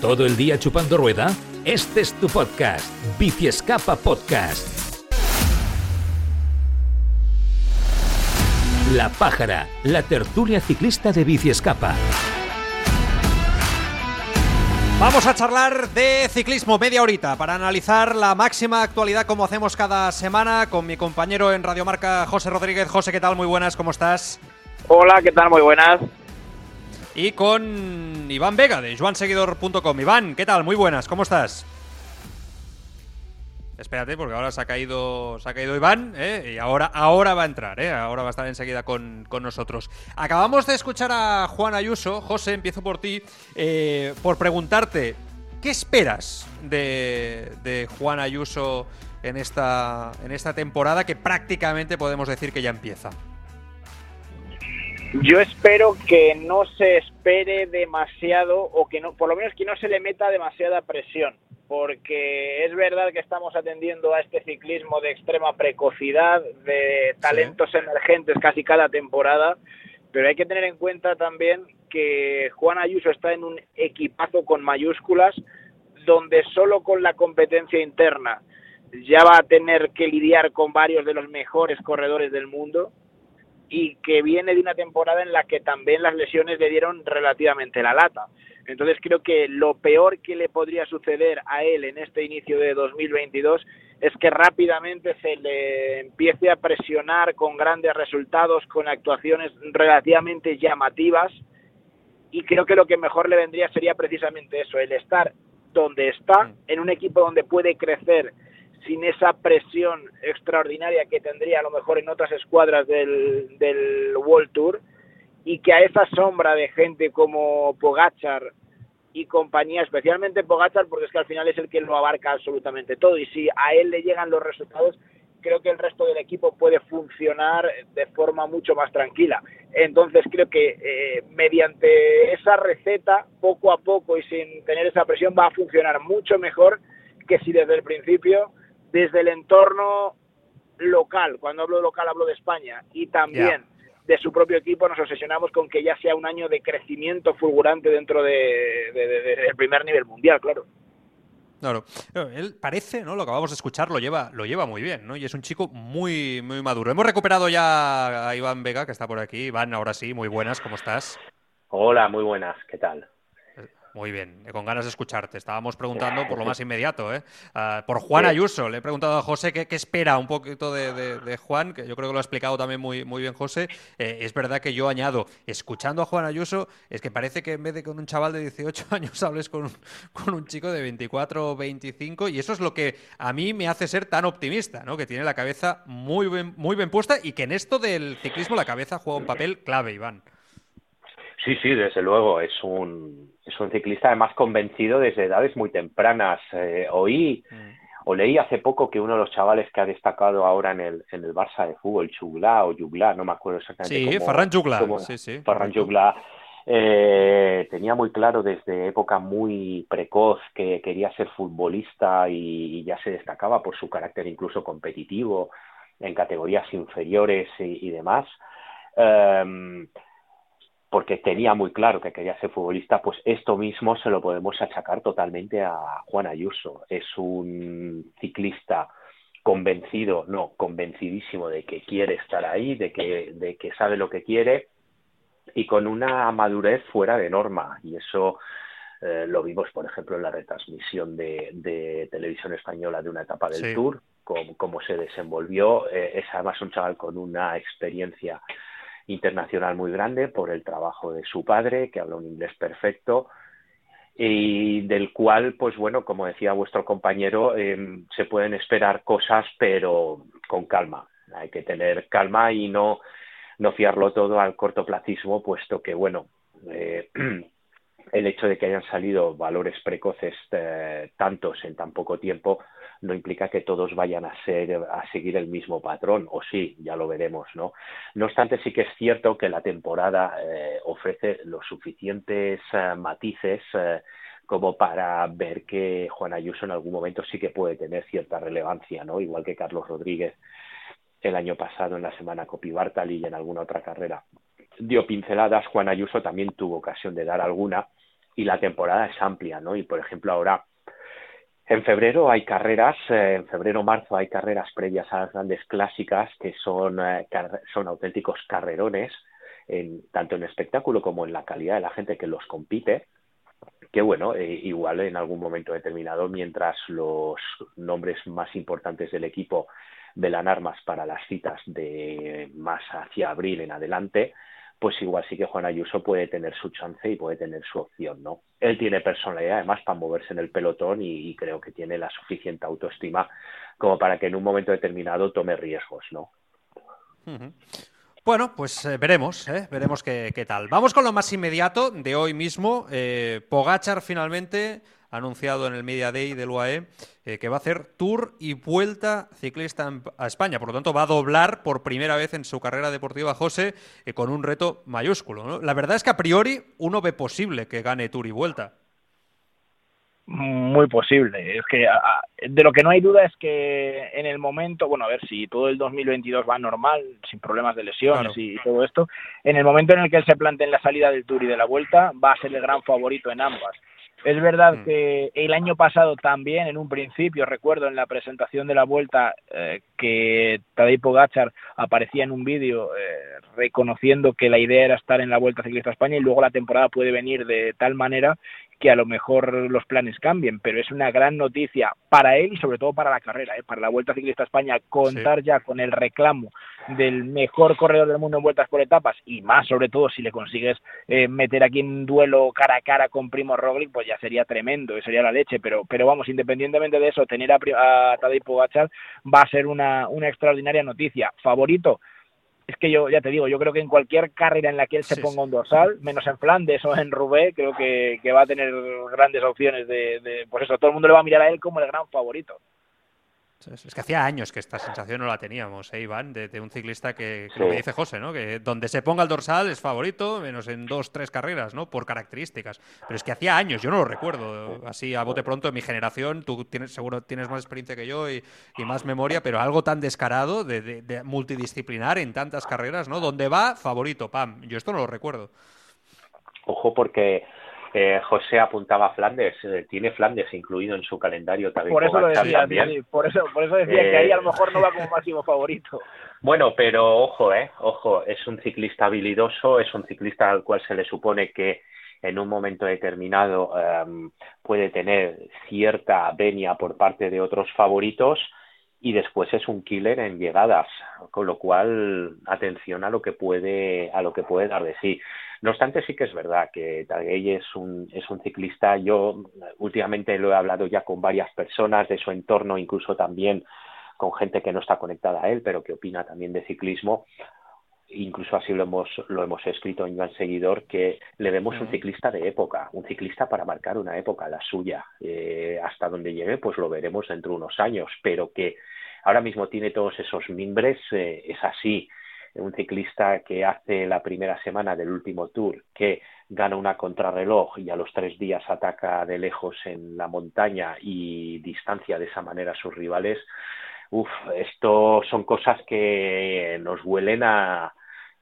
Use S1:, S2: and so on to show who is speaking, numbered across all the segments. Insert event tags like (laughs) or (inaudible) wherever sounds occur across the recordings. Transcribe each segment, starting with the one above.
S1: ¿Todo el día chupando rueda? Este es tu podcast, Bici Escapa Podcast. La Pájara, la tertulia ciclista de Bici Escapa.
S2: Vamos a charlar de ciclismo media horita para analizar la máxima actualidad como hacemos cada semana con mi compañero en Radiomarca José Rodríguez. José, ¿qué tal? Muy buenas, ¿cómo estás?
S3: Hola, ¿qué tal? Muy buenas.
S2: Y con Iván Vega de juanseguidor.com. Iván, ¿qué tal? Muy buenas, ¿cómo estás? Espérate, porque ahora se ha caído, se ha caído Iván, ¿eh? y ahora, ahora va a entrar, ¿eh? ahora va a estar enseguida con, nosotros. Acabamos de escuchar a Juan Ayuso. José, empiezo por ti, eh, por preguntarte, ¿qué esperas de, de Juan Ayuso en esta, en esta temporada que prácticamente podemos decir que ya empieza?
S3: Yo espero que no se espere demasiado o que no, por lo menos que no se le meta demasiada presión, porque es verdad que estamos atendiendo a este ciclismo de extrema precocidad, de talentos emergentes casi cada temporada, pero hay que tener en cuenta también que Juan Ayuso está en un equipazo con mayúsculas donde solo con la competencia interna ya va a tener que lidiar con varios de los mejores corredores del mundo y que viene de una temporada en la que también las lesiones le dieron relativamente la lata. Entonces creo que lo peor que le podría suceder a él en este inicio de 2022 es que rápidamente se le empiece a presionar con grandes resultados, con actuaciones relativamente llamativas y creo que lo que mejor le vendría sería precisamente eso, el estar donde está, mm. en un equipo donde puede crecer sin esa presión extraordinaria que tendría a lo mejor en otras escuadras del, World Tour y que a esa sombra de gente como Pogachar y compañía, especialmente Pogachar, porque es que al final es el que lo abarca absolutamente todo y si a él le llegan los resultados, creo que el resto del equipo puede funcionar de forma mucho más tranquila. Entonces creo que eh, mediante esa receta, poco a poco y sin tener esa presión, va a funcionar mucho mejor que si desde el principio desde el entorno local, cuando hablo de local hablo de España, y también de su propio equipo, nos obsesionamos con que ya sea un año de crecimiento fulgurante dentro del de, primer nivel mundial, claro.
S2: Claro, él parece, ¿no? Lo acabamos de escuchar lo lleva, lo lleva muy bien, ¿no? Y es un chico muy, muy maduro. Hemos recuperado ya a Iván Vega, que está por aquí. Iván, ahora sí, muy buenas, ¿cómo estás?
S4: Hola, muy buenas, ¿qué tal?
S2: Muy bien, con ganas de escucharte. Estábamos preguntando por lo más inmediato, ¿eh? Ah, por Juan Ayuso. Le he preguntado a José qué, espera un poquito de, Juan, que yo creo que lo ha explicado también muy, muy bien José. Eh, es verdad que yo añado, escuchando a Juan Ayuso, es que parece que en vez de con un chaval de 18 (laughs) años hables con un, con un chico de 24 o 25, y eso es lo que a mí me hace ser tan optimista, ¿no? Que tiene la cabeza muy bien, muy bien puesta y que en esto del ciclismo la cabeza juega un papel clave, Iván.
S4: Sí, sí, desde luego. Es un, es un ciclista además convencido desde edades muy tempranas. Eh, oí mm. o leí hace poco que uno de los chavales que ha destacado ahora en el, en el Barça de fútbol, Chugla o Jugla, no me acuerdo exactamente.
S2: Sí, Ferran Jugla. sí, sí.
S4: Ferran Jugla. Eh, tenía muy claro desde época muy precoz que quería ser futbolista y, ya se destacaba por su carácter incluso competitivo en categorías inferiores y, demás. Em, porque tenía muy claro que quería ser futbolista, pues esto mismo se lo podemos achacar totalmente a Juan Ayuso. Es un ciclista convencido, no, convencidísimo de que quiere estar ahí, de que, de que sabe lo que quiere y con una madurez fuera de norma. Y eso eh, lo vimos, por ejemplo, en la retransmisión de, televisión española de una etapa del Tour, cómo, se desenvolvió. Eh, es además un chaval con una experiencia internacional muy grande por el trabajo de su padre, que habla un inglés perfecto y del cual, pues bueno, como decía vuestro compañero, em, se pueden esperar cosas, pero con calma. Hay que tener calma y no, no fiarlo todo al cortoplacismo, puesto que, bueno, eh, (clears throat) el hecho de que hayan salido valores precoces eh, tantos en tan poco tiempo no implica que todos vayan a ser a seguir el mismo patrón o sí ya lo veremos no no obstante sí que es cierto que la temporada eh, ofrece los suficientes eh, matices como para ver que Juan Ayuso en algún momento sí que puede tener cierta relevancia no igual que Carlos Rodríguez el año pasado en la semana Copi Bartali y en alguna otra carrera. Dio pinceladas Juan Ayuso también tuvo ocasión de dar alguna y la temporada es amplia, ¿no? Y por ejemplo ahora en febrero hay carreras, eh, en febrero-marzo hay carreras previas a las grandes clásicas que son, eh, son auténticos carrerones, en, tanto en espectáculo como en la calidad de la gente que los compite que bueno, eh, igual en algún momento determinado, mientras los nombres más importantes del equipo velan armas para las citas de más hacia abril en adelante, pues igual sí que Juan Ayuso puede tener su chance y puede tener su opción, ¿no? Él tiene personalidad además para moverse en el pelotón y, creo que tiene la suficiente autoestima como para que en un momento determinado tome riesgos, ¿no?
S2: Bueno, pues eh, veremos, ¿eh? veremos qué, tal. Vamos con lo más inmediato de hoy mismo. Eh, Pogachar finalmente ha anunciado en el Media Day del UAE que va a hacer tour y vuelta ciclista a España. Por lo tanto, va a doblar por primera vez en su carrera deportiva José con un reto mayúsculo. La verdad es que a priori uno ve posible que gane tour y vuelta.
S3: Muy posible. Es que de lo que no hay duda es que en el momento, bueno, a ver si todo el 2022 va normal, sin problemas de lesiones y todo esto, en el momento en el que él se plantee en la salida del Tour y de la Vuelta, va a ser el gran favorito en ambas. Es verdad mm. que el año pasado también, en un principio, recuerdo en la presentación de la vuelta eh, que Tadej Pogacar aparecía en un vídeo eh, reconociendo que la idea era estar en la Vuelta Ciclista España y luego la temporada puede venir de tal manera que a lo mejor los planes cambien, pero es una gran noticia para él y sobre todo para la carrera, ¿eh? para la Vuelta Ciclista España, contar ya con el reclamo del mejor corredor del mundo en vueltas por etapas y más sobre todo si le consigues eh, meter aquí en un duelo cara a cara con Primo Roglic, pues ya sería tremendo, sería la leche, pero, pero vamos, independientemente de eso, tener a, a Tadej Pogacar va a ser una, una extraordinaria noticia. Favorito, es que yo ya te digo, yo creo que en cualquier carrera en la que él se ponga un dorsal, menos en Flandes o en Roubaix, creo que, va a tener grandes opciones de, de, pues eso, todo el mundo le va a mirar a él como el gran favorito.
S2: Es que hacía años que esta sensación no la teníamos, ¿eh, Iván? De, un ciclista que, lo que dice José, ¿no? Que donde se ponga el dorsal es favorito, menos en dos, tres carreras, ¿no? Por características. Pero es que hacía años, yo no lo recuerdo. Así a bote pronto, en mi generación, tú tienes, seguro tienes más experiencia que yo y, más memoria, pero algo tan descarado de, de, multidisciplinar en tantas carreras, ¿no? Donde va, favorito, pam. Yo esto no lo recuerdo.
S4: Ojo, porque eh, José apuntaba a Flandes, eh, tiene Flandes incluido en su calendario también.
S3: Por eso lo decía, por eso, por eso decía que ahí a lo mejor no va como (laughs) máximo favorito.
S4: Bueno, pero ojo, eh, ojo, es un ciclista habilidoso, es un ciclista al cual se le supone que en un momento determinado em, puede tener cierta venia por parte de otros favoritos y después es un killer en llegadas, con lo cual atención a lo que puede a lo que puede dar de sí. No obstante, sí que es verdad que Taguey es un, es un ciclista. Yo últimamente lo he hablado ya con varias personas de su entorno, incluso también con gente que no está conectada a él, pero que opina también de ciclismo. Incluso así lo hemos, lo hemos escrito en Gran Seguidor, que le vemos un ciclista de época, un ciclista para marcar una época, la suya. Eh, hasta donde llegue, pues lo veremos dentro de unos años, pero que ahora mismo tiene todos esos mimbres, eh, es así un ciclista que hace la primera semana del último tour, que gana una contrarreloj y a los tres días ataca de lejos en la montaña y distancia de esa manera a sus rivales. Uf, esto son cosas que nos huelen a,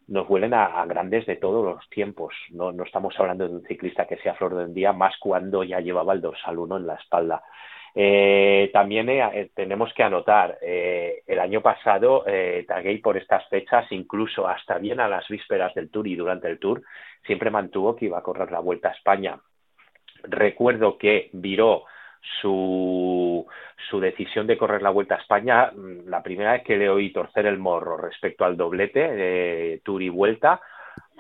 S4: nos huelen a, grandes de todos los tiempos. No, no estamos hablando de un ciclista que sea flor de un día, más cuando ya llevaba el dorsal uno en la espalda. Eh, también eh, tenemos que anotar, eh, el año pasado eh, por estas fechas, incluso hasta bien a las vísperas del Tour y durante el Tour, siempre mantuvo que iba a correr la Vuelta a España. Recuerdo que viró su, su decisión de correr la Vuelta a España mm, la primera vez que le oí torcer el morro respecto al doblete de Tour y Vuelta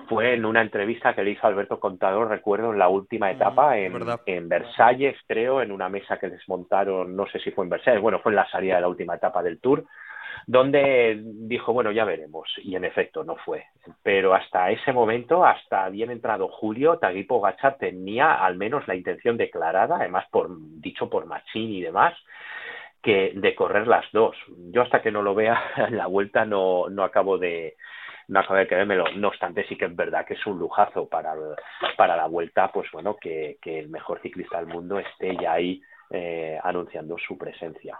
S4: fue en una entrevista que le hizo Alberto Contador, recuerdo, en la última etapa en, en, Versalles, creo, en una mesa que desmontaron, no sé si fue en Versalles, bueno, fue en la salida de la última etapa del Tour, donde dijo, bueno, ya veremos, y en efecto no fue. Pero hasta ese momento, hasta bien entrado julio, Taguipo Gacha tenía al menos la intención declarada, además por dicho por Machín y demás, que de correr las dos. Yo hasta que no lo vea (laughs) en la vuelta no, no acabo de, no acabo de creérmelo. No obstante, sí que es verdad que es un lujazo para, para la vuelta, pues bueno, que, que el mejor ciclista del mundo esté ya ahí eh, anunciando su presencia.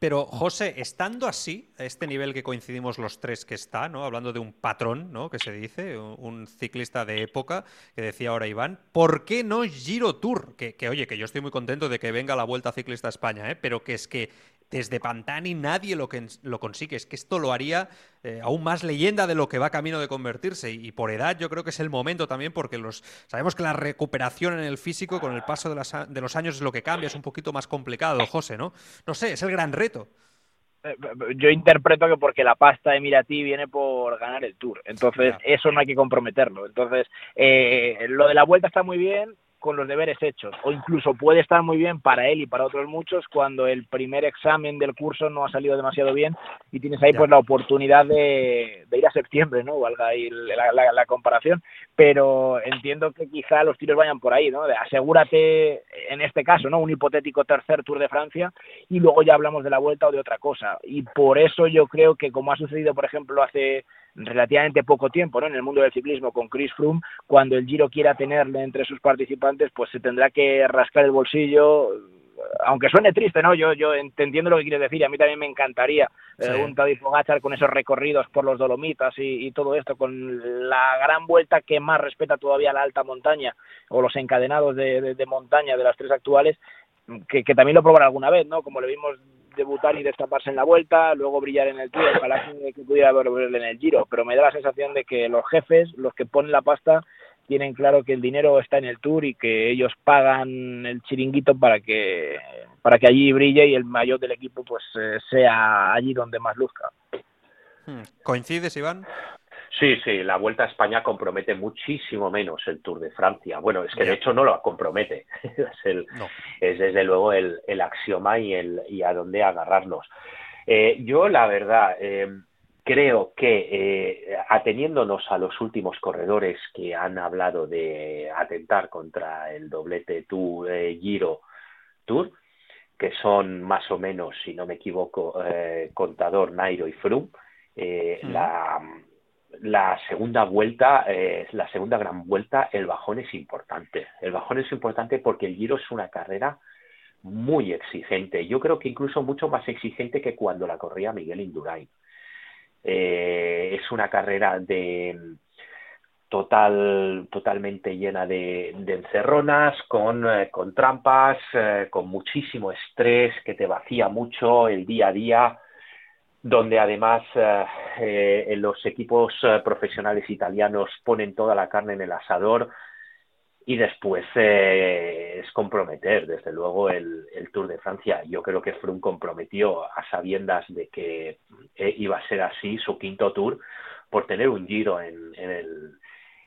S2: Pero, José, estando así, a este nivel que coincidimos los tres que está, ¿no? Hablando de un patrón, ¿no? Que se dice, un ciclista de época, que decía ahora Iván, ¿por qué no Giro Tour? Que, oye, que yo estoy muy contento de que venga la Vuelta Ciclista a España, ¿eh? Pero que es que desde Pantani nadie lo, que, lo consigue. Es que esto lo haría eh, aún más leyenda de lo que va camino de convertirse. Y, por edad yo creo que es el momento también porque los sabemos que la recuperación en el físico con el paso de, de los años es lo que cambia, es un poquito más complicado, José, ¿no? No sé, es el gran reto
S3: eh, yo interpreto que porque la pasta de Miratí viene por ganar el Tour. Entonces, eso no hay que comprometerlo. Entonces, eh, lo de la vuelta está muy bien, con los deberes hechos. O incluso puede estar muy bien para él y para otros muchos cuando el primer examen del curso no ha salido demasiado bien y tienes ahí pues la oportunidad de, ir a septiembre, ¿no? Valga ahí la, la, comparación, pero entiendo que quizá los tiros vayan por ahí, ¿no? Asegúrate en este caso, ¿no? Un hipotético tercer Tour de Francia y luego ya hablamos de la vuelta o de otra cosa y por eso yo creo que como ha sucedido por ejemplo hace relativamente poco tiempo ¿no? en el mundo del ciclismo con Chris Froome, cuando el Giro quiera tenerle entre sus participantes, pues se tendrá que rascar el bolsillo, aunque suene triste, ¿no? Yo, yo entiendo lo que quieres decir, a mí también me encantaría eh, un Tadej Pogacar con esos recorridos por los Dolomitas y, todo esto, con la gran vuelta que más respeta todavía la alta montaña o los encadenados de, montaña de las tres actuales, que, que, también lo probará alguna vez, ¿no? Como le vimos debutar y destaparse en la vuelta, luego brillar en el Tour, ojalá que pudiera volver en el Giro, pero me da la sensación de que los jefes, los que ponen la pasta, tienen claro que el dinero está en el Tour y que ellos pagan el chiringuito para que para que allí brille y el mayor del equipo pues eh, sea allí donde más luzca.
S2: Hmm. ¿Coincides, Iván?
S4: Sí, sí, la Vuelta a España compromete muchísimo menos el Tour de Francia. Bueno, es que de hecho no lo compromete. (laughs) es, es desde luego el, el axioma y, el, y a dónde agarrarnos. Eh, yo, la verdad, eh, creo que eh, ateniéndonos a los últimos corredores que han hablado de atentar contra el doblete Tour, Giro Tour, que son más o menos, si no me equivoco, Contador, Nairo y Froome, la la segunda vuelta, eh, la segunda gran vuelta, el bajón es importante. El bajón es importante porque el Giro es una carrera muy exigente. Yo creo que incluso mucho más exigente que cuando la corría Miguel Indurain. Eh, es una carrera de total, totalmente llena de, encerronas, con, eh, con trampas, con muchísimo estrés que te vacía mucho el día a día donde además eh, eh, los equipos eh, profesionales italianos ponen toda la carne en el asador y después es comprometer, desde luego, el, Tour de Francia. Yo creo que Froome comprometió a sabiendas de que iba a ser así su quinto Tour por tener un giro en, el,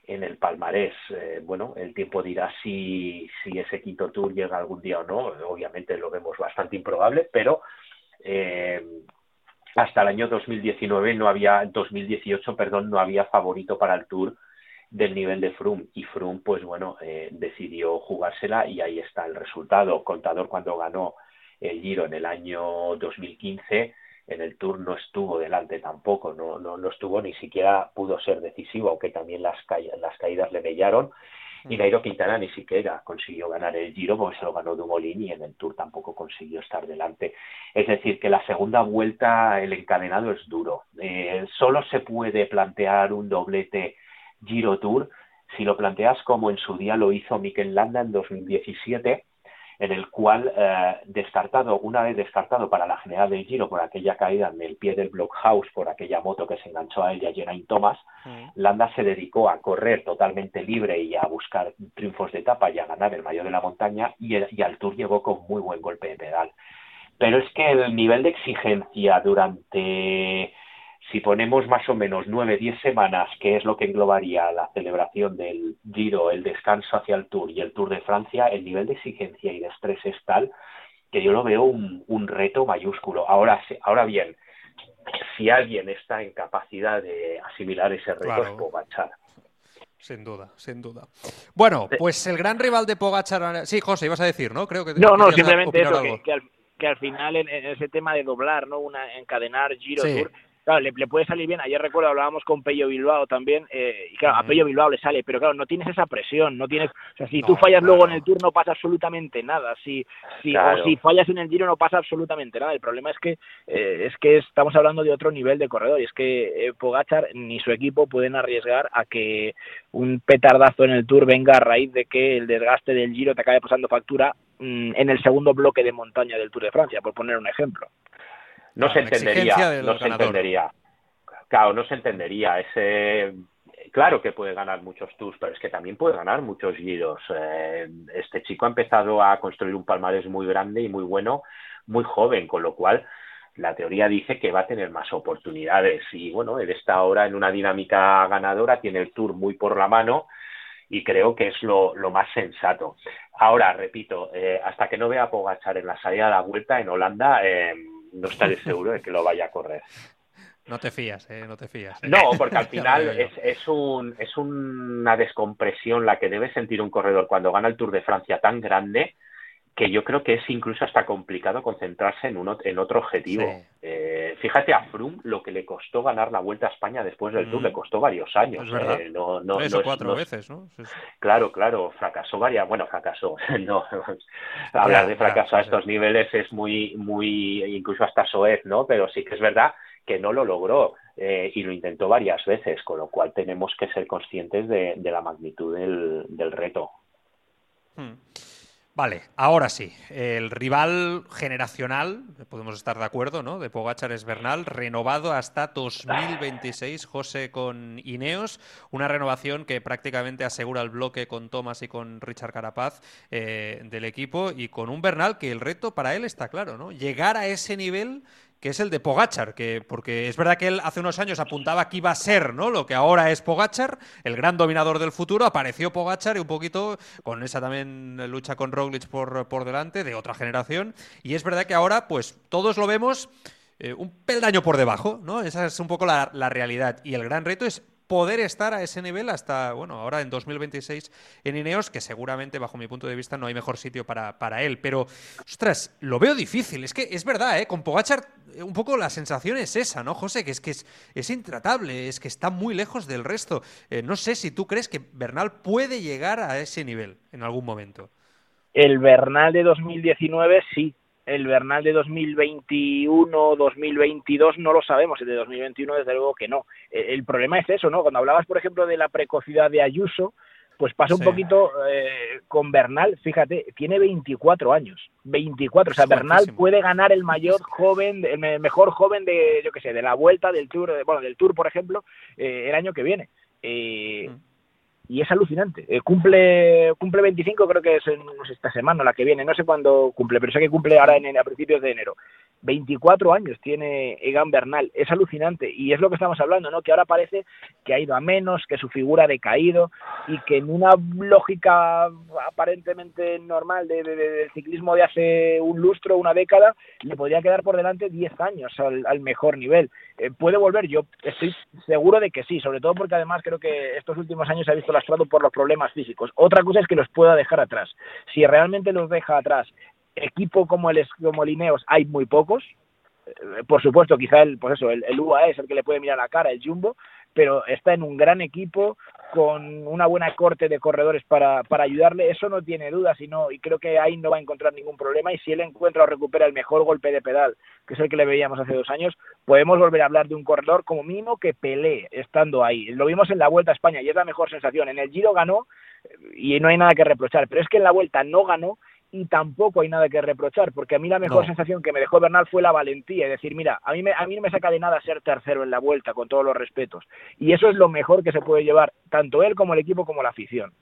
S4: en el palmarés. bueno, el tiempo dirá si, si ese quinto tour llega algún día o no. Obviamente lo vemos bastante improbable, pero hasta el año 2019 no había 2018 perdón no había favorito para el Tour del nivel de Froome y Froome pues bueno eh, decidió jugársela y ahí está el resultado contador cuando ganó el Giro en el año 2015 en el Tour no estuvo delante tampoco no no, no estuvo ni siquiera pudo ser decisivo aunque también las, las caídas le mellaron y Nairo Quintana ni siquiera consiguió ganar el Giro porque se lo ganó Dumoulin y en el Tour tampoco consiguió estar delante. Es decir, que la segunda vuelta, el encadenado es duro. Eh, solo se puede plantear un doblete Giro Tour si lo planteas como en su día lo hizo Mikel Landa en 2017 en el cual, eh, descartado, una vez descartado para la general del Giro por aquella caída en el pie del Blockhouse, por aquella moto que se enganchó a él y a Geraint Thomas, mm. Landa se dedicó a correr totalmente libre y a buscar triunfos de etapa y a ganar el mayor de la montaña y, y al Tour llegó con muy buen golpe de pedal. Pero es que el nivel de exigencia durante si ponemos más o menos nueve, diez semanas, que es lo que englobaría la celebración del Giro, el descanso hacia el Tour y el Tour de Francia, el nivel de exigencia y de estrés es tal que yo lo veo un, reto mayúsculo. Ahora, ahora bien, si alguien está en capacidad de asimilar ese reto es Pogachar.
S2: Sin duda, sin duda. Bueno, pues el gran rival de Pogachar. Sí, José, ibas a decir, ¿no? Creo que.
S3: No, no, simplemente eso, que, al, final en, ese tema de doblar, ¿no? Una, encadenar Giro Tour claro, le, puede salir bien. Ayer recuerdo, hablábamos con Pello Bilbao también, eh, y claro, a Pello Bilbao le sale, pero claro, no tienes esa presión, no tienes, o sea, si tú fallas luego en el tour no pasa absolutamente nada, si, si, o si fallas en el giro no pasa absolutamente nada. El problema es que, eh, es que estamos hablando de otro nivel de corredor, y es que eh, Pogachar ni su equipo pueden arriesgar a que un petardazo en el tour venga a raíz de que el desgaste del giro te acabe pasando factura mm, en el segundo bloque de montaña del Tour de Francia, por poner un ejemplo.
S4: No se entendería, no se entendería. Claro, no se entendería. Ese, claro que puede ganar muchos tours, pero es que también puede ganar muchos giros. Eh, este chico ha empezado a construir un palmarés muy grande y muy bueno, muy joven, con lo cual la teoría dice que va a tener más oportunidades. Y bueno, él está ahora en una dinámica ganadora, tiene el tour muy por la mano y creo que es lo, más sensato. Ahora, repito, eh, hasta que no vea a Pogachar en la salida de la vuelta en Holanda, eh, no estaré seguro de que lo vaya a correr.
S2: No te fías, ¿eh? No te fías.
S4: No, porque al (laughs) final es, es, un, es una descompresión la que debe sentir un corredor cuando gana el Tour de Francia tan grande que yo creo que es incluso hasta complicado concentrarse en, uno, en otro objetivo. Eh, fíjate a Froome lo que le costó ganar la Vuelta a España después del Tour, mm. le costó varios años.
S2: Eh, no, no, Tres o cuatro veces, ¿no?
S4: Claro, claro, fracasó varias, bueno, fracasó, (laughs) no, hablar de fracaso a estos niveles es muy, muy, incluso hasta soez, ¿no? Pero sí que es verdad que no lo logró eh, y lo intentó varias veces, con lo cual tenemos que ser conscientes de, la magnitud del, del reto.
S2: Hmm. Vale, ahora sí. El rival generacional, podemos estar de acuerdo, ¿no? De Pogachar es Bernal, renovado hasta 2026, José con Ineos. Una renovación que prácticamente asegura el bloque con Thomas y con Richard Carapaz eh, del equipo y con un Bernal que el reto para él está claro, ¿no? Llegar a ese nivel que es el de Pogachar, que, porque es verdad que él hace unos años apuntaba que iba a ser ¿no? lo que ahora es Pogachar, el gran dominador del futuro, apareció Pogachar y un poquito con esa también lucha con Roglic por, por delante, de otra generación, y es verdad que ahora pues todos lo vemos eh, un peldaño por debajo, ¿no? Esa es un poco la, la realidad, y el gran reto es poder estar a ese nivel hasta, bueno, ahora en 2026 en Ineos, que seguramente, bajo mi punto de vista, no hay mejor sitio para, para él. Pero, ostras, lo veo difícil. Es que es verdad, ¿eh? Con Pogachar, eh, un poco la sensación es esa, ¿no, José? Que es que es, intratable, es que está muy lejos del resto. Eh, no sé si tú crees que Bernal puede llegar a ese nivel en algún momento.
S3: El Bernal de 2019 sí, el Bernal de 2021-2022 no lo sabemos, el de 2021 desde luego que no. E, el, problema es eso, ¿no? Cuando hablabas, por ejemplo, de la precocidad de Ayuso, pues pasa un poquito eh, con Bernal, fíjate, tiene 24 años, 24, o sea, Bernal puede ganar el mayor joven, el mejor joven de, yo qué sé, de la vuelta del Tour, bueno, del Tour, por ejemplo, eh, el año que viene. Eh, mm y es alucinante. Eh, cumple cumple 25, creo que es en, esta semana, la que viene, no sé cuándo cumple, pero sé que cumple ahora en, a principios de enero. 24 años tiene Egan Bernal, es alucinante y es lo que estamos hablando, ¿no? Que ahora parece que ha ido a menos, que su figura ha decaído y que en una lógica aparentemente normal de, del ciclismo de hace un lustro, una década, le podría quedar por delante 10 años al, mejor nivel. Eh, ¿Puede volver? Yo estoy seguro de que sí, sobre todo porque además creo que estos últimos años se ha visto por los problemas físicos. Otra cosa es que los pueda dejar atrás. Si realmente los deja atrás equipo como el, como el Ineos hay muy pocos. Eh, por supuesto, quizá el, pues eso, el, UAE es el que le puede mirar la cara, el Jumbo, pero está en un gran equipo con una buena corte de corredores para, para ayudarle, eso no tiene duda, sino, y creo que ahí no va a encontrar ningún problema, y si él encuentra o recupera el mejor golpe de pedal, que es el que le veíamos hace dos años, podemos volver a hablar de un corredor como mínimo que pelee estando ahí. Lo vimos en la Vuelta a España y es la mejor sensación. En el Giro ganó y no hay nada que reprochar, pero es que en la Vuelta no ganó y tampoco hay nada que reprochar, porque a mí la mejor sensación que me dejó Bernal fue la valentía, es decir, mira, a mí, me, a mí no me saca de nada ser tercero en la vuelta, con todos los respetos, y eso es lo mejor que se puede llevar, tanto él como el equipo como la afición.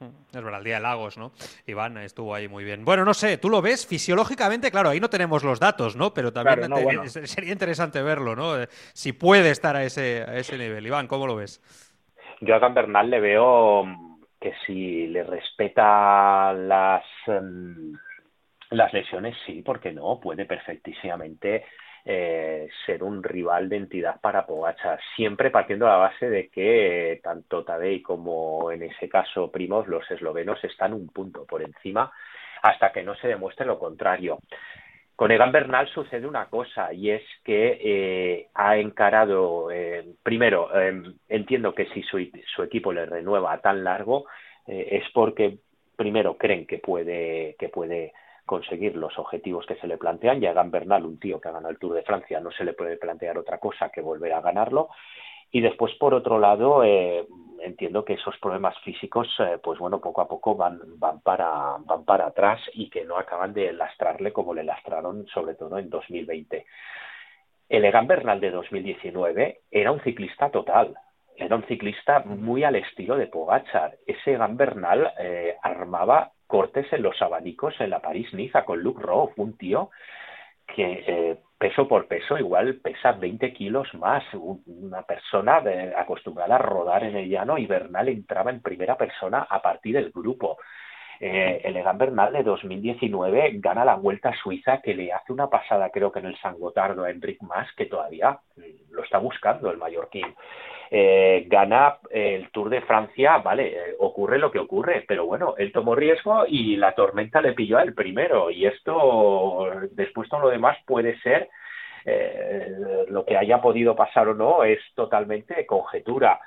S2: Mm, es verdad, el día de Lagos, ¿no? Iván estuvo ahí muy bien. Bueno, no sé, tú lo ves fisiológicamente, claro, ahí no tenemos los datos, ¿no? Pero también (laughs) sería interesante verlo, ¿no? Eh, si puede estar a ese, a ese nivel. Iván, ¿cómo lo ves?
S4: Yo a Bernal le veo que si le respeta las, em, las lesiones, sí, porque no, puede perfectísimamente eh, ser un rival de entidad para Pogacar, siempre partiendo de la base de que eh, tanto Tadej como en ese caso Primos, los eslovenos, están un punto por encima hasta que no se demuestre lo contrario. Con Egan Bernal sucede una cosa y es que eh, ha encarado, eh, primero, em, entiendo que si su, equipo le renueva a tan largo es porque, primero, creen que puede, que puede conseguir los objetivos que se le plantean. Y a Egan Bernal, un tío que ha ganado el Tour de Francia, no se le puede plantear otra cosa que volver a ganarlo. Y después, por otro lado, eh, entiendo que esos problemas físicos, eh, pues bueno, poco a poco van, van, para, van para atrás y que no acaban de lastrarle como le lastraron, sobre todo en 2020. El Egan Bernal de 2019 era un ciclista total, era un ciclista muy al estilo de Pogachar. Ese Egan Bernal eh, armaba cortes en los abanicos en la París-Niza con Luke Rowe, un tío que eh, peso por peso igual pesa 20 kilos más. Una persona acostumbrada a rodar en el llano y Bernal entraba en primera persona a partir del grupo. Eh, el Egan Bernal de 2019 gana la Vuelta Suiza que le hace una pasada creo que en el San Gotardo a Enric Mas que todavía lo está buscando el mallorquín. Eh, gana el Tour de Francia, vale, eh, ocurre lo que ocurre, pero bueno, él tomó riesgo y la tormenta le pilló a él primero y esto, después todo lo demás puede ser eh, lo que haya podido pasar o no es totalmente conjetura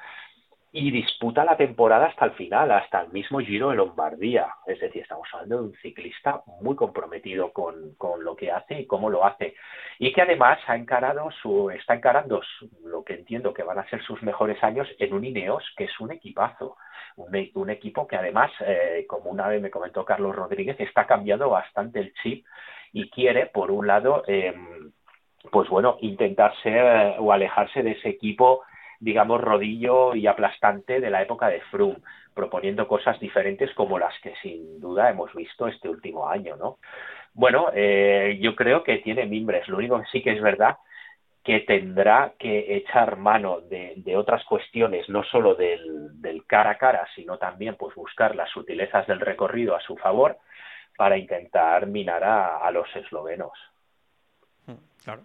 S4: y disputa la temporada hasta el final, hasta el mismo Giro de Lombardía. Es decir, estamos hablando de un ciclista muy comprometido con, con, lo que hace y cómo lo hace. Y que además ha encarado su, está encarando lo que entiendo que van a ser sus mejores años en un Ineos, que es un equipazo. Un, equipo que además, eh, como una vez me comentó Carlos Rodríguez, está cambiando bastante el chip y quiere, por un lado, eh, pues bueno, intentar ser o alejarse de ese equipo digamos, rodillo y aplastante de la época de Froome, proponiendo cosas diferentes como las que sin duda hemos visto este último año, ¿no? Bueno, eh, yo creo que tiene mimbres. Lo único que sí que es verdad que tendrá que echar mano de, de otras cuestiones, no solo del, del, cara a cara, sino también pues buscar las sutilezas del recorrido a su favor para intentar minar a, a los eslovenos.
S2: Claro.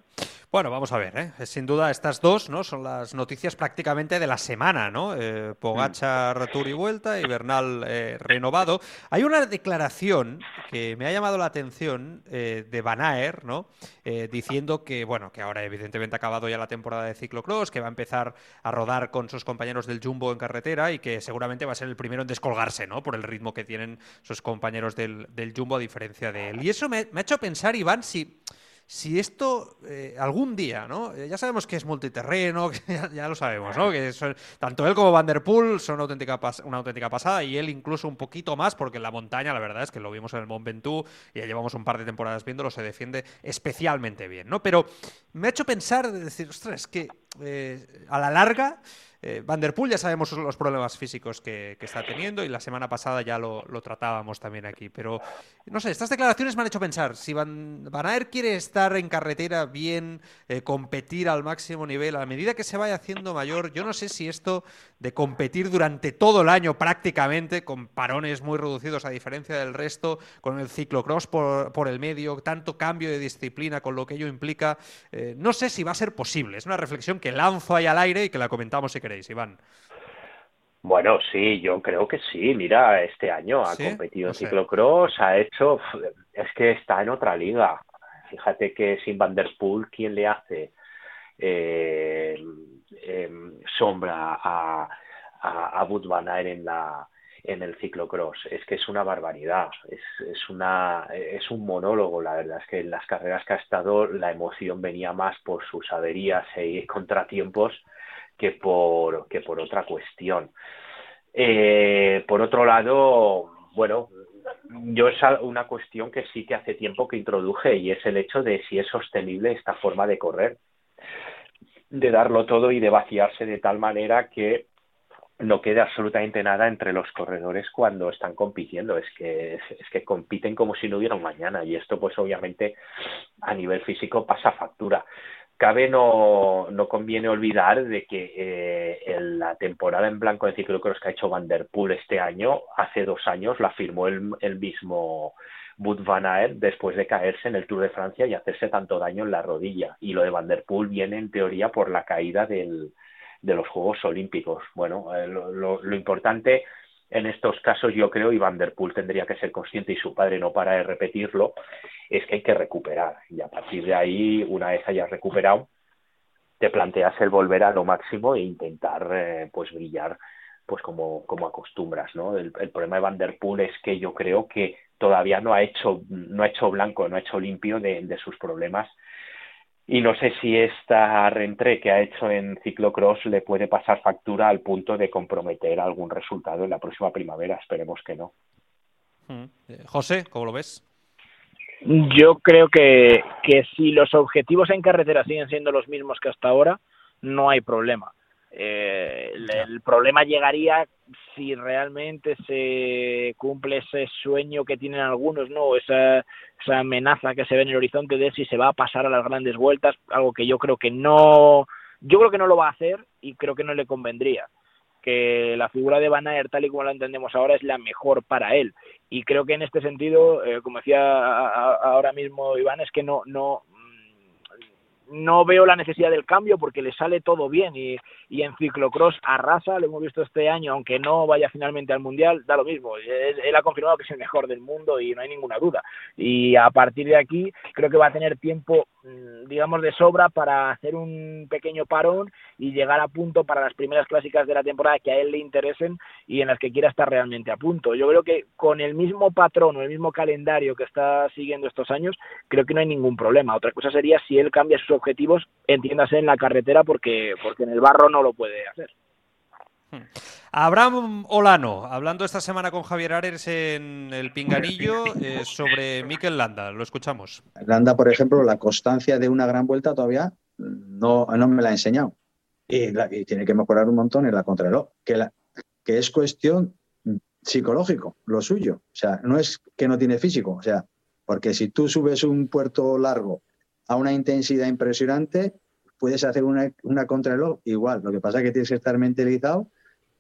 S2: Bueno, vamos a ver, ¿eh? sin duda estas dos ¿no? son las noticias prácticamente de la semana, ¿no? Eh, Pogachar Tour y vuelta y Bernal eh, renovado. Hay una declaración que me ha llamado la atención eh, de Van Aer, ¿no? Diciendo que, bueno, que ahora evidentemente ha acabado ya la temporada de ciclocross, que va a empezar a rodar con sus compañeros del Jumbo en carretera y que seguramente va a ser el primero en descolgarse, ¿no? Por el ritmo que tienen sus compañeros del, del Jumbo a diferencia de él. Y eso me, me ha hecho pensar, Iván, si si esto eh, algún día, ¿no? Eh, ya sabemos que es multiterreno, (laughs) que ya, lo sabemos, ¿no? Que tanto él como Van Der Poel son una auténtica, una auténtica pasada y él incluso un poquito más porque en la montaña, la verdad es que lo vimos en el Mont Ventoux y ya llevamos un par de temporadas viéndolo, se defiende especialmente bien, ¿no? Pero me ha hecho pensar, de decir, ostras, que eh, a la larga eh, Van der Poel ya sabemos los problemas físicos que, está teniendo y la semana pasada ya lo, tratábamos también aquí. Pero no sé, estas declaraciones me han hecho pensar, si Van, Van Aert quiere estar en carretera bien, eh, competir al máximo nivel, a medida que se vaya haciendo mayor, yo no sé si esto de competir durante todo el año prácticamente, con parones muy reducidos a diferencia del resto, con el ciclocross por, el medio, tanto cambio de disciplina con lo que ello implica, eh, no sé si va a ser posible. Es una reflexión que lanzo ahí al aire y que la comentamos si queréis. Iván?
S4: Bueno, sí, yo creo que sí. Mira, este año ha competido en ciclocross, ha hecho, es que está en otra liga. Fíjate que sin Van der Poel, ¿quién le hace eh, em, sombra a, a, a Wout van Aert en la en el ciclocross. Es que es una barbaridad, es, es, una, es un monólogo, la verdad es que en las carreras que ha estado la emoción venía más por sus averías y contratiempos que por, que por otra cuestión. Eh, por otro lado, bueno, yo es una cuestión que sí que hace tiempo que introduje y es el hecho de si es sostenible esta forma de correr, de darlo todo y de vaciarse de tal manera que no quede absolutamente nada entre los corredores cuando están compitiendo. Es que, es que compiten como si no hubiera mañana y esto pues obviamente a nivel físico pasa factura. Cabe no, no conviene olvidar de que eh, en la temporada en blanco de ciclocross que ha hecho Van der Poel este año, hace dos años la firmó el, el mismo Wout van Aert después de caerse en el Tour de Francia y hacerse tanto daño en la rodilla. Y lo de Van der Poel viene en teoría por la caída del, de los Juegos Olímpicos. Bueno, eh, lo, lo, lo importante en estos casos yo creo, y Van der Poel tendría que ser consciente y su padre no para de repetirlo, es que hay que recuperar. Y a partir de ahí, una vez hayas recuperado, te planteas el volver a lo máximo e intentar eh, pues brillar pues como, como acostumbras, ¿no? El, problema de Van der Poel es que yo creo que todavía no ha hecho, no ha hecho blanco, no ha hecho limpio de, de sus problemas y no sé si esta rentré que ha hecho en ciclocross le puede pasar factura al punto de comprometer algún resultado en la próxima primavera. Esperemos que no.
S2: Mm. Eh, José, ¿cómo lo ves?
S3: Yo creo que, que si los objetivos en carretera siguen siendo los mismos que hasta ahora, no hay problema. Eh, el, problema llegaría si realmente se cumple ese sueño que tienen algunos, ¿no? Esa, esa amenaza que se ve en el horizonte de si se va a pasar a las grandes vueltas, algo que yo creo que no, yo creo que no lo va a hacer y creo que no le convendría que la figura de Van Aert, tal y como la entendemos ahora, es la mejor para él. Y creo que en este sentido, eh, como decía ahora mismo Iván, es que no, no, no veo la necesidad del cambio porque le sale todo bien y, y en ciclocross arrasa, lo hemos visto este año, aunque no vaya finalmente al mundial, da lo mismo. Él, ha confirmado que es el mejor del mundo y no hay ninguna duda. Y a partir de aquí creo que va a tener tiempo, digamos, de sobra para hacer un pequeño parón y llegar a punto para las primeras clásicas de la temporada que a él le interesen y en las que quiera estar realmente a punto. Yo creo que con el mismo patrón o el mismo calendario que está siguiendo estos años, creo que no hay ningún problema. Otra cosa sería si él cambia sus objetivos, entiéndase en la carretera, porque, porque en el barro no lo puede hacer.
S2: Hmm. Abraham Olano, hablando esta semana con Javier Ares en el Pinganillo eh, sobre Mikel Landa, lo escuchamos.
S5: Landa, por ejemplo, la constancia de una gran vuelta todavía no, no me la ha enseñado. Y, tiene que mejorar un montón en la contrarreloj, que, la, que es cuestión psicológico, lo suyo. O sea, no es que no tiene físico, o sea, porque si tú subes un puerto largo a una intensidad impresionante, puedes hacer una, una contrarreloj igual. Lo que pasa es que tienes que estar mentalizado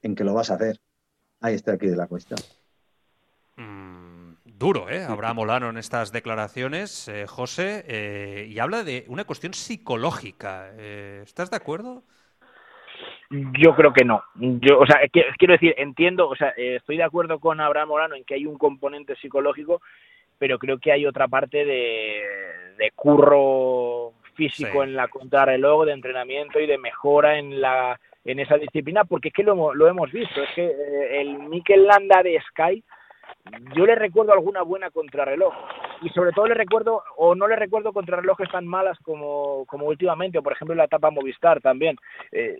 S5: en que lo vas a hacer. Ahí está aquí de la cuestión.
S2: Mm, duro, ¿eh? Habrá Molano en estas declaraciones, eh, José, eh, y habla de una cuestión psicológica. Eh, ¿Estás de acuerdo?
S3: Yo creo que no. Yo, o sea, quiero decir, entiendo, o sea, estoy de acuerdo con Abraham Molano en que hay un componente psicológico, pero creo que hay otra parte de, de curro físico en la contrarreloj, de entrenamiento y de mejora en la en esa disciplina, porque es que lo, lo hemos visto, es que eh, el Mikel Landa de Sky, yo le recuerdo alguna buena contrarreloj, y sobre todo le recuerdo, o no le recuerdo contrarrelojes tan malas como, como últimamente, o por ejemplo la etapa Movistar también. Eh,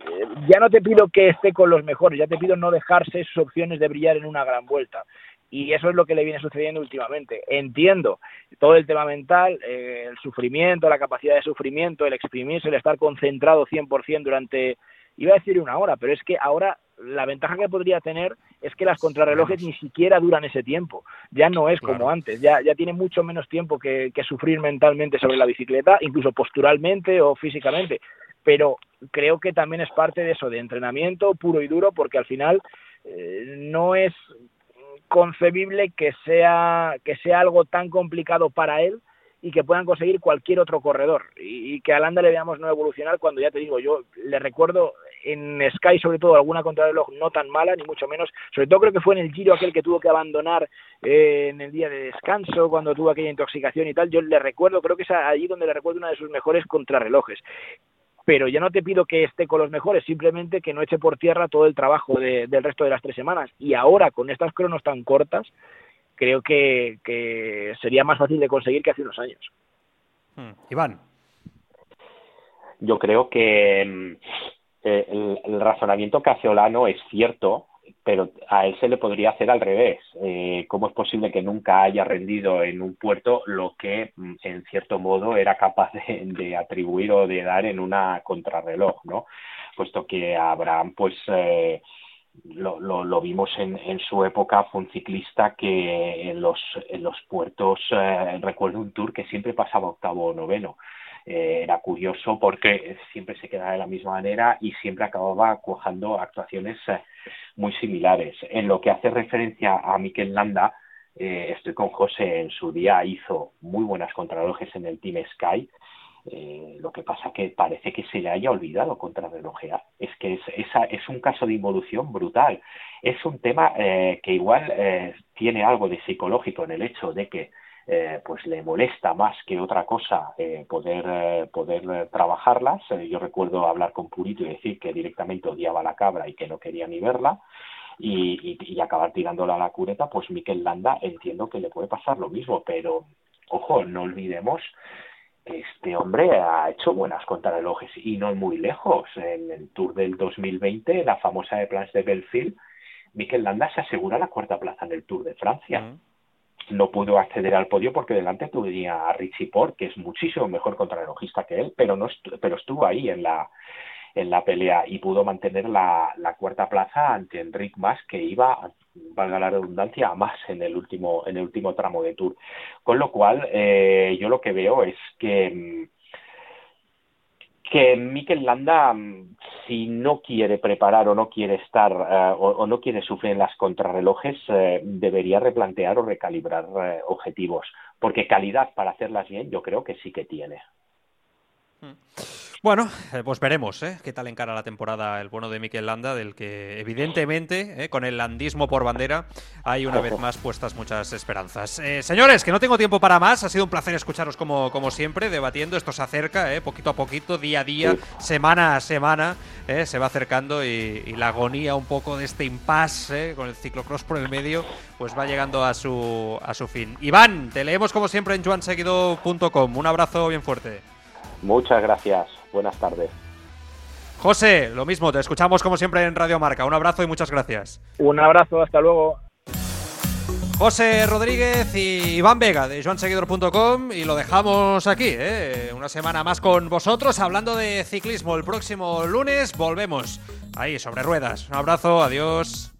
S3: ya no te pido que esté con los mejores, ya te pido no dejarse sus opciones de brillar en una gran vuelta y eso es lo que le viene sucediendo últimamente. Entiendo todo el tema mental, eh, el sufrimiento, la capacidad de sufrimiento, el exprimirse, el estar concentrado 100% durante, iba a decir una hora, pero es que ahora la ventaja que podría tener es que las contrarrelojes ni siquiera duran ese tiempo. Ya no es como antes, ya, ya tiene mucho menos tiempo que, sufrir mentalmente sobre la bicicleta, incluso posturalmente o físicamente. Pero creo que también es parte de eso, de entrenamiento puro y duro, porque al final eh, no es concebible que sea, que sea algo tan complicado para él y que puedan conseguir cualquier otro corredor y, que a Landa le veamos no evolucionar cuando ya te digo yo le recuerdo en Sky sobre todo alguna contrarreloj no tan mala ni mucho menos sobre todo creo que fue en el Giro aquel que tuvo que abandonar eh, en el día de descanso cuando tuvo aquella intoxicación y tal yo le recuerdo creo que es allí donde le recuerdo una de sus mejores contrarrelojes pero ya no te pido que esté con los mejores, simplemente que no eche por tierra todo el trabajo del resto de las tres semanas. Y ahora, con estas cronos tan cortas, creo que, sería más fácil de conseguir que hace unos años.
S2: Hmm. Iván.
S4: Yo creo que eh, el, razonamiento que hace Olano es cierto, pero a él se le podría hacer al revés. Eh, ¿Cómo es posible que nunca haya rendido en un puerto lo que, mm, en cierto modo, era capaz de, atribuir o de dar en una contrarreloj, ¿no? Puesto que Abraham, pues, eh, lo, lo, vimos en, en, su época, fue un ciclista que en los, en los puertos, eh, recuerdo un tour que siempre pasaba octavo o noveno. Eh, era curioso porque siempre se quedaba de la misma manera y siempre acababa cuajando actuaciones eh, muy similares. En lo que hace referencia a Mikel Landa, eh, estoy con José, en su día hizo muy buenas contrarrelojes en el Team Sky. Lo que pasa que parece que se le haya olvidado contrarrelojear. Es que es, esa, es un caso de involución brutal. Es un tema eh, que igual tiene algo de psicológico en el hecho de que pues le molesta más que otra cosa poder poder trabajarlas. yo recuerdo hablar con Purito y decir que directamente odiaba la cabra y que no quería ni verla. Y, y, acabar tirándola a la cureta, pues Miquel Landa entiendo que le puede pasar lo mismo, pero ojo, no olvidemos este hombre ha hecho buenas contrarrelojes y no muy lejos. En el Tour del 2020, la famosa de Plans de Belfield, Mikel Landa se asegura la cuarta plaza en el Tour de Francia. No pudo acceder al podio porque delante tenía a Richie Port, que es muchísimo mejor contrarrelojista que él, pero no pero estuvo ahí en la en la pelea y pudo mantener la, cuarta plaza ante Enric Mas que iba valga la redundancia, a más en el último, en el último tramo de Tour. Con lo cual, eh, yo lo que veo es que que Mikel Landa, si no quiere preparar o no quiere estar eh, o, no quiere sufrir en las contrarrelojes, eh, debería replantear o recalibrar objetivos, porque calidad para hacerlas bien yo creo que sí que tiene.
S2: Bueno, eh, pues veremos ¿eh? qué tal encara la temporada el bueno de Mikel Landa, del que evidentemente, ¿eh? con el landismo por bandera, hay una vez más puestas muchas esperanzas. Eh, señores, que no tengo tiempo para más, ha sido un placer escucharos como, como siempre, debatiendo, esto se acerca, poquito a poquito, día a día, semana a semana, se va acercando y, y, la agonía un poco de este impasse con el ciclocross por el medio, pues va llegando a su, a su fin. Iván, te leemos como siempre en juanseguido.com, un abrazo bien fuerte.
S4: Muchas gracias. Buenas tardes.
S2: José, lo mismo, te escuchamos como siempre en Radio Marca. Un abrazo y muchas gracias.
S3: Un abrazo, hasta luego.
S2: José Rodríguez y Iván Vega de joanseguidor.com y lo dejamos aquí, ¿eh? una semana más con vosotros hablando de ciclismo. El próximo lunes volvemos ahí sobre ruedas. Un abrazo, adiós.